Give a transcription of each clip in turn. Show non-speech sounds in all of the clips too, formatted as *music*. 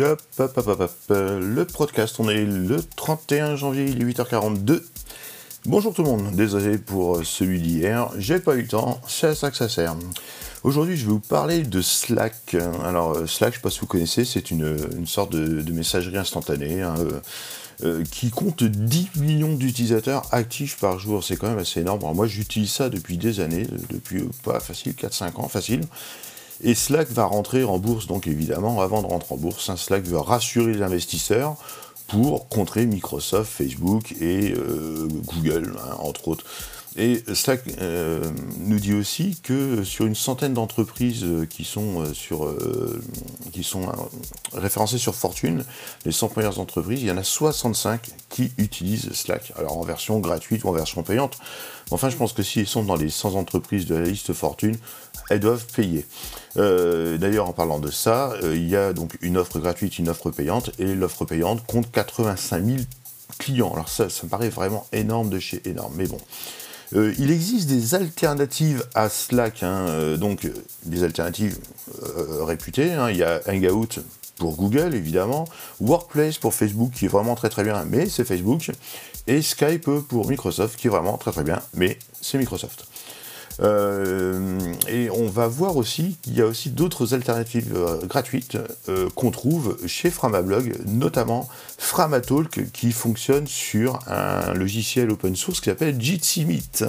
Hop, Le podcast, on est le 31 janvier, il est 8h42. Bonjour tout le monde, désolé pour celui d'hier, j'ai pas eu le temps, c'est à ça que ça sert. Aujourd'hui, je vais vous parler de Slack. Alors, euh, Slack, je sais pas si vous connaissez, c'est une, sorte de, messagerie instantanée hein, euh, euh, qui compte 10 millions d'utilisateurs actifs par jour. C'est quand même assez énorme. Moi, j'utilise ça depuis des années, depuis pas facile, 4-5 ans, facile. Et Slack va rentrer en bourse, donc évidemment, avant de rentrer en bourse, hein, Slack veut rassurer les investisseurs pour contrer Microsoft, Facebook et euh, Google, hein, entre autres. Et Slack euh, nous dit aussi que sur une centaine d'entreprises euh, qui sont, euh, sur, qui sont référencées sur Fortune, les 100 premières entreprises, il y en a 65 qui utilisent Slack. Alors en version gratuite ou en version payante. Enfin, je pense que si elles sont dans les 100 entreprises de la liste Fortune, elles doivent payer. D'ailleurs, en parlant de ça, il y a donc une offre gratuite, une offre payante, et l'offre payante compte 85 000 clients. Alors ça, ça me paraît vraiment énorme de chez énorme, mais bon. Euh, il existe des alternatives à Slack, hein, euh, donc euh, des alternatives réputées. hein. Il y a Hangout pour Google, évidemment, Workplace pour Facebook, qui est vraiment très très bien, mais c'est Facebook, et Skype pour Microsoft, qui est vraiment très très bien, mais c'est Microsoft. Euh, et on va voir aussi qu'il y a aussi d'autres alternatives euh, gratuites euh, qu'on trouve chez Framablog, notamment Framatalk qui fonctionne sur un logiciel open source qui s'appelle Jitsi Meet.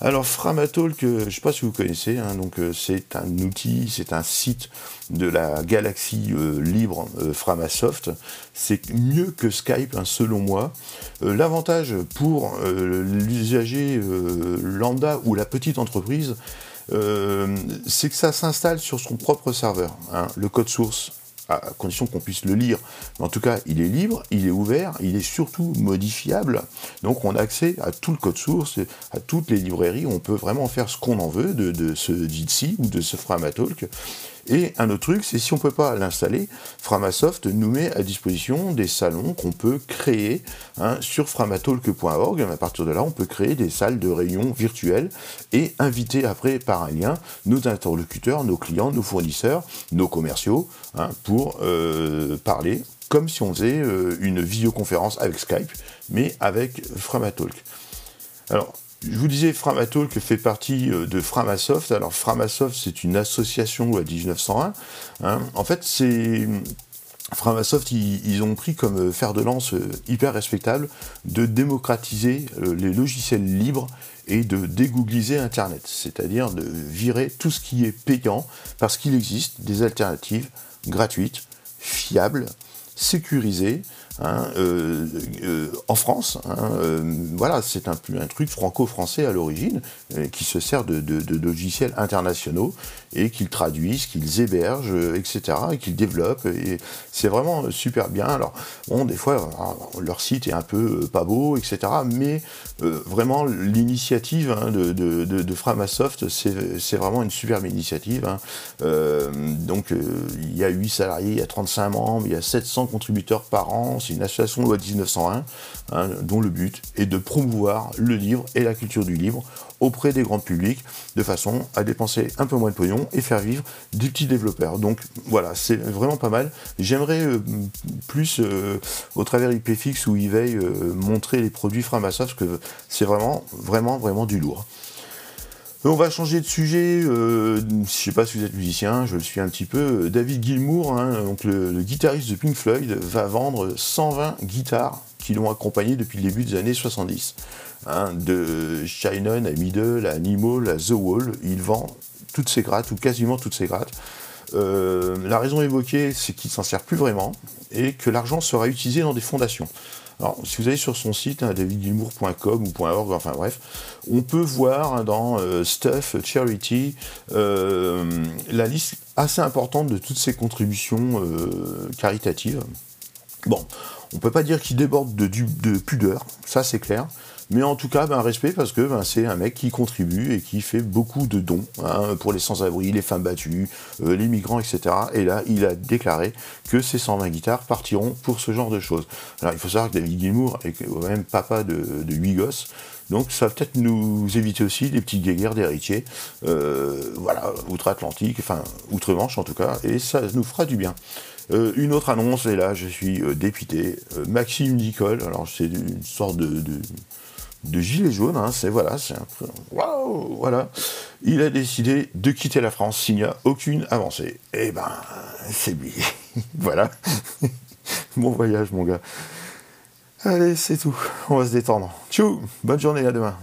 Alors Framatalk, je ne sais pas si vous connaissez, hein, euh, c'est un outil, c'est un site de la galaxie euh, libre euh, Framasoft. C'est mieux que Skype, hein, selon moi. L'avantage pour l'usager lambda ou la petite entreprise, c'est que ça s'installe sur son propre serveur. hein. Le code source à condition qu'on puisse le lire. En tout cas, il est libre, il est ouvert, il est surtout modifiable. Donc on a accès à tout le code source, à toutes les librairies. On peut vraiment faire ce qu'on en veut de, de ce Jitsi ou de ce Framatalk. Et un autre truc, c'est si on ne peut pas l'installer, Framasoft nous met à disposition des salons qu'on peut créer hein, sur framatalk.org. À partir de là, on peut créer des salles de réunion virtuelles et inviter après par un lien nos interlocuteurs, nos clients, nos fournisseurs, nos commerciaux, hein, pour euh, parler comme si on faisait euh, une visioconférence avec Skype, mais avec Framatalk. Alors, je vous disais, Framatalk fait partie euh, de Framasoft. Alors, Framasoft, c'est une association à 1901. hein. En fait, c'est. Framasoft, ils, ont pris comme euh, fer de lance euh, hyper respectable de démocratiser les logiciels libres et de dégoogliser Internet, c'est-à-dire de virer tout ce qui est payant parce qu'il existe des alternatives gratuites, fiables, sécurisées, hein, euh, euh, en France. hein, euh, voilà, c'est un, truc franco-français à l'origine qui se sert de, logiciels internationaux et qu'ils traduisent, qu'ils hébergent, etc., et qu'ils développent. C'est vraiment super bien. Alors, bon, des fois, leur site est un peu pas beau, etc., mais vraiment, l'initiative hein, de, de, Framasoft, c'est vraiment une superbe initiative. donc, il y a 8 salariés, il y a 35 membres, il y a 700 contributeurs par an. C'est une association loi 1901, hein, dont le but est de promouvoir le livre et la culture du livre auprès des grands publics, de façon à dépenser un peu moins de pognon et faire vivre des petits développeurs. Donc voilà, c'est vraiment pas mal. J'aimerais euh, plus, euh, au travers IPFix ou eBay, euh, montrer les produits Framasoft, parce que c'est vraiment, vraiment, vraiment du lourd. On va changer de sujet. euh, je ne sais pas si vous êtes musicien, je le suis un petit peu. David Gilmour, hein, donc le, guitariste de Pink Floyd, va vendre 120 guitares qui l'ont accompagné depuis le début des années 70. hein, de Shannon à Middle, à Animal, à The Wall, il vend toutes ses grattes, ou quasiment toutes ses grattes. Euh, la raison évoquée, c'est qu'il s'en sert plus vraiment et que l'argent sera utilisé dans des fondations. Alors, si vous allez sur son site, hein, davidgilmour.com ou .org, enfin bref, on peut voir hein, dans euh, Stuff, Charity, euh, la liste assez importante de toutes ses contributions euh, caritatives. Bon, on peut pas dire qu'il déborde de, de pudeur, ça c'est clair. Mais en tout cas, ben, respect parce que ben, c'est un mec qui contribue et qui fait beaucoup de dons hein, pour les sans-abri, les femmes battues, euh, les migrants, etc. Et là, il a déclaré que ces 120 guitares partiront pour ce genre de choses. Alors, il faut savoir que David Gilmour est quand même papa de, de 8 gosses. Donc ça va peut-être nous éviter aussi des petites guerres d'héritiers, voilà, outre-Atlantique, enfin outre-Manche en tout cas, et ça nous fera du bien. une autre annonce, et là je suis dépité, Maxime Nicole, alors c'est une sorte de de gilet jaune, hein, c'est voilà, c'est un. Waouh Voilà. Il a décidé de quitter la France s'il n'y a aucune avancée. Eh ben, c'est bien. *laughs* voilà. *laughs* bon voyage, mon gars. Allez, c'est tout. On va se détendre. Tchou Bonne journée, à demain.